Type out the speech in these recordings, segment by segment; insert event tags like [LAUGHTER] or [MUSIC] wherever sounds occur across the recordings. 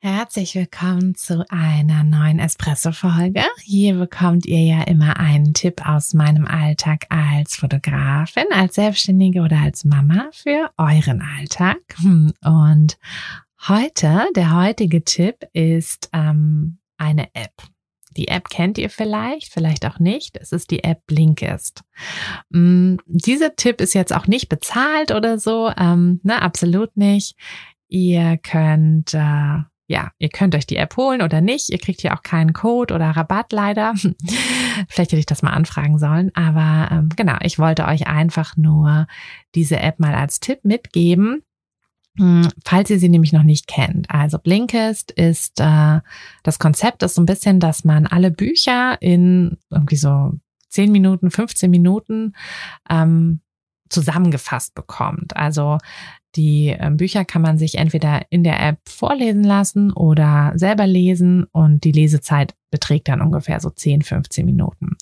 Herzlich willkommen zu einer neuen Espresso-Folge. Hier bekommt ihr ja immer einen Tipp aus meinem Alltag als Fotografin, als Selbstständige oder als Mama für euren Alltag. Und heute, der heutige Tipp ist ähm, eine App. Die App kennt ihr vielleicht, vielleicht auch nicht. Es ist die App Blinkist. Mm, dieser Tipp ist jetzt auch nicht bezahlt oder so, ähm, ne, absolut nicht. Ihr könnt äh, ja, ihr könnt euch die App holen oder nicht. Ihr kriegt hier auch keinen Code oder Rabatt leider. [LAUGHS] Vielleicht hätte ich das mal anfragen sollen. Aber ähm, genau, ich wollte euch einfach nur diese App mal als Tipp mitgeben, hm, falls ihr sie nämlich noch nicht kennt. Also Blinkist ist äh, das Konzept ist so ein bisschen, dass man alle Bücher in irgendwie so 10 Minuten, 15 Minuten ähm, zusammengefasst bekommt. Also die ähm, Bücher kann man sich entweder in der App vorlesen lassen oder selber lesen und die Lesezeit beträgt dann ungefähr so 10, 15 Minuten.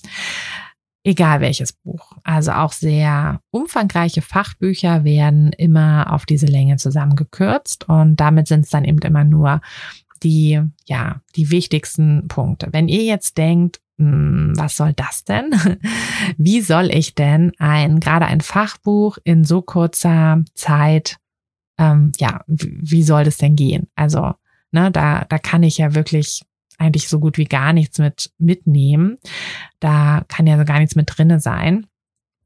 Egal welches Buch. Also auch sehr umfangreiche Fachbücher werden immer auf diese Länge zusammengekürzt und damit sind es dann eben immer nur die, ja, die wichtigsten Punkte. Wenn ihr jetzt denkt, hm, was soll das denn? [LAUGHS] Wie soll ich denn ein, gerade ein Fachbuch in so kurzer Zeit, ähm, ja, wie soll das denn gehen? Also, ne, da, da kann ich ja wirklich eigentlich so gut wie gar nichts mit mitnehmen. Da kann ja so gar nichts mit drinne sein.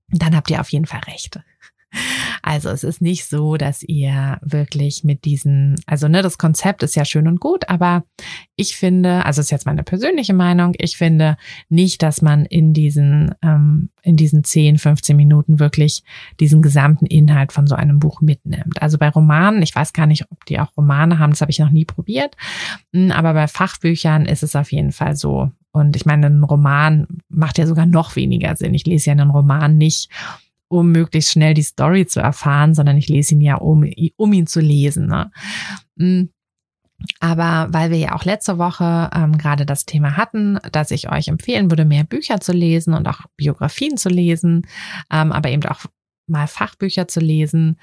Dann habt ihr auf jeden Fall recht. Also es ist nicht so, dass ihr wirklich mit diesen, also ne, das Konzept ist ja schön und gut, aber ich finde, also ist jetzt meine persönliche Meinung, ich finde nicht, dass man in diesen, ähm, in diesen 10, 15 Minuten wirklich diesen gesamten Inhalt von so einem Buch mitnimmt. Also bei Romanen, ich weiß gar nicht, ob die auch Romane haben, das habe ich noch nie probiert, hm, aber bei Fachbüchern ist es auf jeden Fall so. Und ich meine, ein Roman macht ja sogar noch weniger Sinn. Ich lese ja einen Roman nicht, um möglichst schnell die Story zu erfahren, sondern ich lese ihn ja, um, um ihn zu lesen. Ne? Mm. Aber weil wir ja auch letzte Woche ähm, gerade das Thema hatten, dass ich euch empfehlen würde, mehr Bücher zu lesen und auch Biografien zu lesen, ähm, aber eben auch mal Fachbücher zu lesen,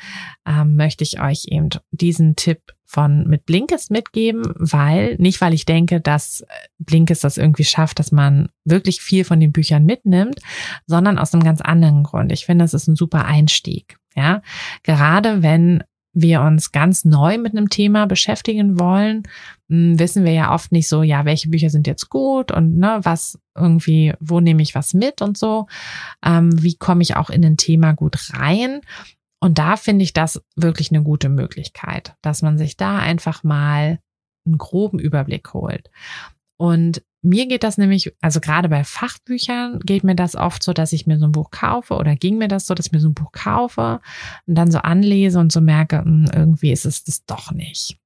ähm, möchte ich euch eben diesen Tipp von mit Blinkist mitgeben, weil nicht, weil ich denke, dass Blinkist das irgendwie schafft, dass man wirklich viel von den Büchern mitnimmt, sondern aus einem ganz anderen Grund. Ich finde, es ist ein super Einstieg. Ja, gerade wenn wir uns ganz neu mit einem Thema beschäftigen wollen, hm, wissen wir ja oft nicht so, ja, welche Bücher sind jetzt gut und ne, was irgendwie, wo nehme ich was mit und so. Ähm, wie komme ich auch in ein Thema gut rein? Und da finde ich das wirklich eine gute Möglichkeit, dass man sich da einfach mal einen groben Überblick holt. Und mir geht das nämlich, also gerade bei Fachbüchern geht mir das oft so, dass ich mir so ein Buch kaufe oder ging mir das so, dass ich mir so ein Buch kaufe und dann so anlese und so merke, hm, irgendwie ist es das doch nicht.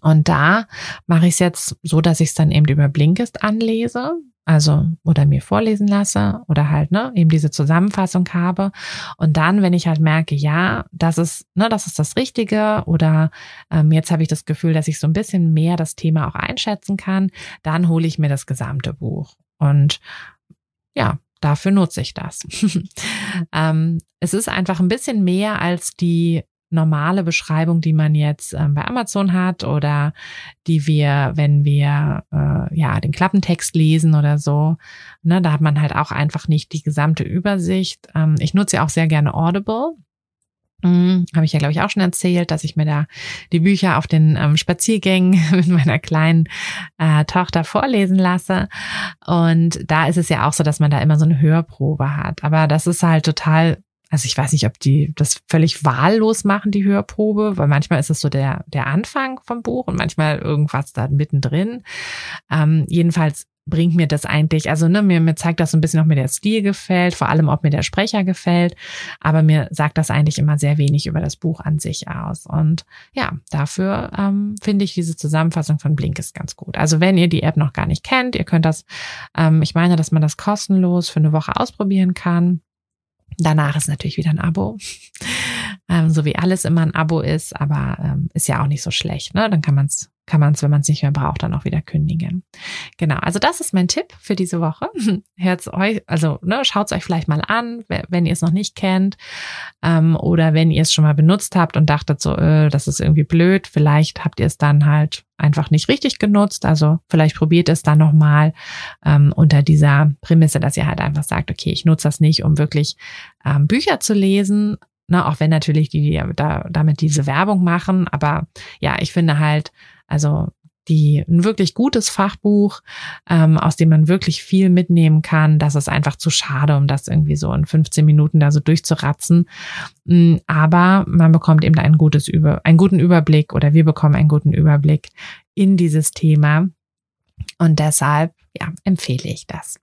Und da mache ich es jetzt so, dass ich es dann eben über Blinkist anlese, also oder mir vorlesen lasse oder halt ne eben diese Zusammenfassung habe. Und dann wenn ich halt merke ja das ist ne das ist das Richtige oder ähm, jetzt habe ich das Gefühl dass ich so ein bisschen mehr das Thema auch einschätzen kann dann hole ich mir das gesamte Buch. Und ja dafür nutze ich das. [LAUGHS] Ähm, es ist einfach ein bisschen mehr als die normale Beschreibung, die man jetzt ähm, bei Amazon hat oder die wir, wenn wir äh, ja den Klappentext lesen oder so, ne, da hat man halt auch einfach nicht die gesamte Übersicht. Ähm, ich nutze ja auch sehr gerne Audible. Hm, Habe ich ja, glaube ich, auch schon erzählt, dass ich mir da die Bücher auf den ähm, Spaziergängen [LAUGHS] mit meiner kleinen äh, Tochter vorlesen lasse. Und da ist es ja auch so, dass man da immer so eine Hörprobe hat. Aber das ist halt total also ich weiß nicht, ob die das völlig wahllos machen, die Hörprobe, weil manchmal ist es so der, der Anfang vom Buch und manchmal irgendwas da mittendrin. Ähm, jedenfalls bringt mir das eigentlich, also ne, mir, mir zeigt das so ein bisschen, ob mir der Stil gefällt, vor allem ob mir der Sprecher gefällt, aber mir sagt das eigentlich immer sehr wenig über das Buch an sich aus. Und ja, dafür ähm, finde ich diese Zusammenfassung von Blink ist ganz gut. Also wenn ihr die App noch gar nicht kennt, ihr könnt das, ähm, ich meine, dass man das kostenlos für eine Woche ausprobieren kann. Danach ist natürlich wieder ein Abo. Ähm, so wie alles immer ein Abo ist, aber ähm, ist ja auch nicht so schlecht. Ne? Dann kann man es kann man es, wenn man es nicht mehr braucht, dann auch wieder kündigen. Genau, also das ist mein Tipp für diese Woche. [LAUGHS] Hört's euch, also ne, schaut es euch vielleicht mal an, wenn ihr es noch nicht kennt ähm, oder wenn ihr es schon mal benutzt habt und dachtet so, äh, das ist irgendwie blöd. Vielleicht habt ihr es dann halt einfach nicht richtig genutzt. Also vielleicht probiert es dann nochmal ähm, unter dieser Prämisse, dass ihr halt einfach sagt, okay, ich nutze das nicht, um wirklich ähm, Bücher zu lesen, Ne, auch wenn natürlich die, die da, damit diese Werbung machen. Aber ja, ich finde halt, also die ein wirklich gutes Fachbuch, ähm, aus dem man wirklich viel mitnehmen kann. Das ist einfach zu schade, um das irgendwie so in 15 Minuten da so durchzuratzen. Mm, aber man bekommt eben ein gutes Über, einen guten Überblick oder wir bekommen einen guten Überblick in dieses Thema. Und deshalb ja, empfehle ich das.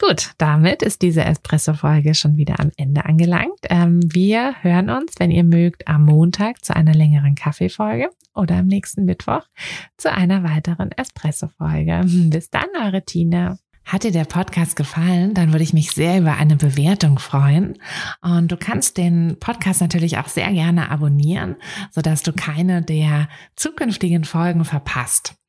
Gut, damit ist diese Espresso-Folge schon wieder am Ende angelangt. Ähm, wir hören uns, wenn ihr mögt, am Montag zu einer längeren Kaffeefolge oder am nächsten Mittwoch zu einer weiteren Espresso-Folge. [LAUGHS] Bis dann, eure Tina. Hat dir der Podcast gefallen, dann würde ich mich sehr über eine Bewertung freuen. Und du kannst den Podcast natürlich auch sehr gerne abonnieren, sodass du keine der zukünftigen Folgen verpasst.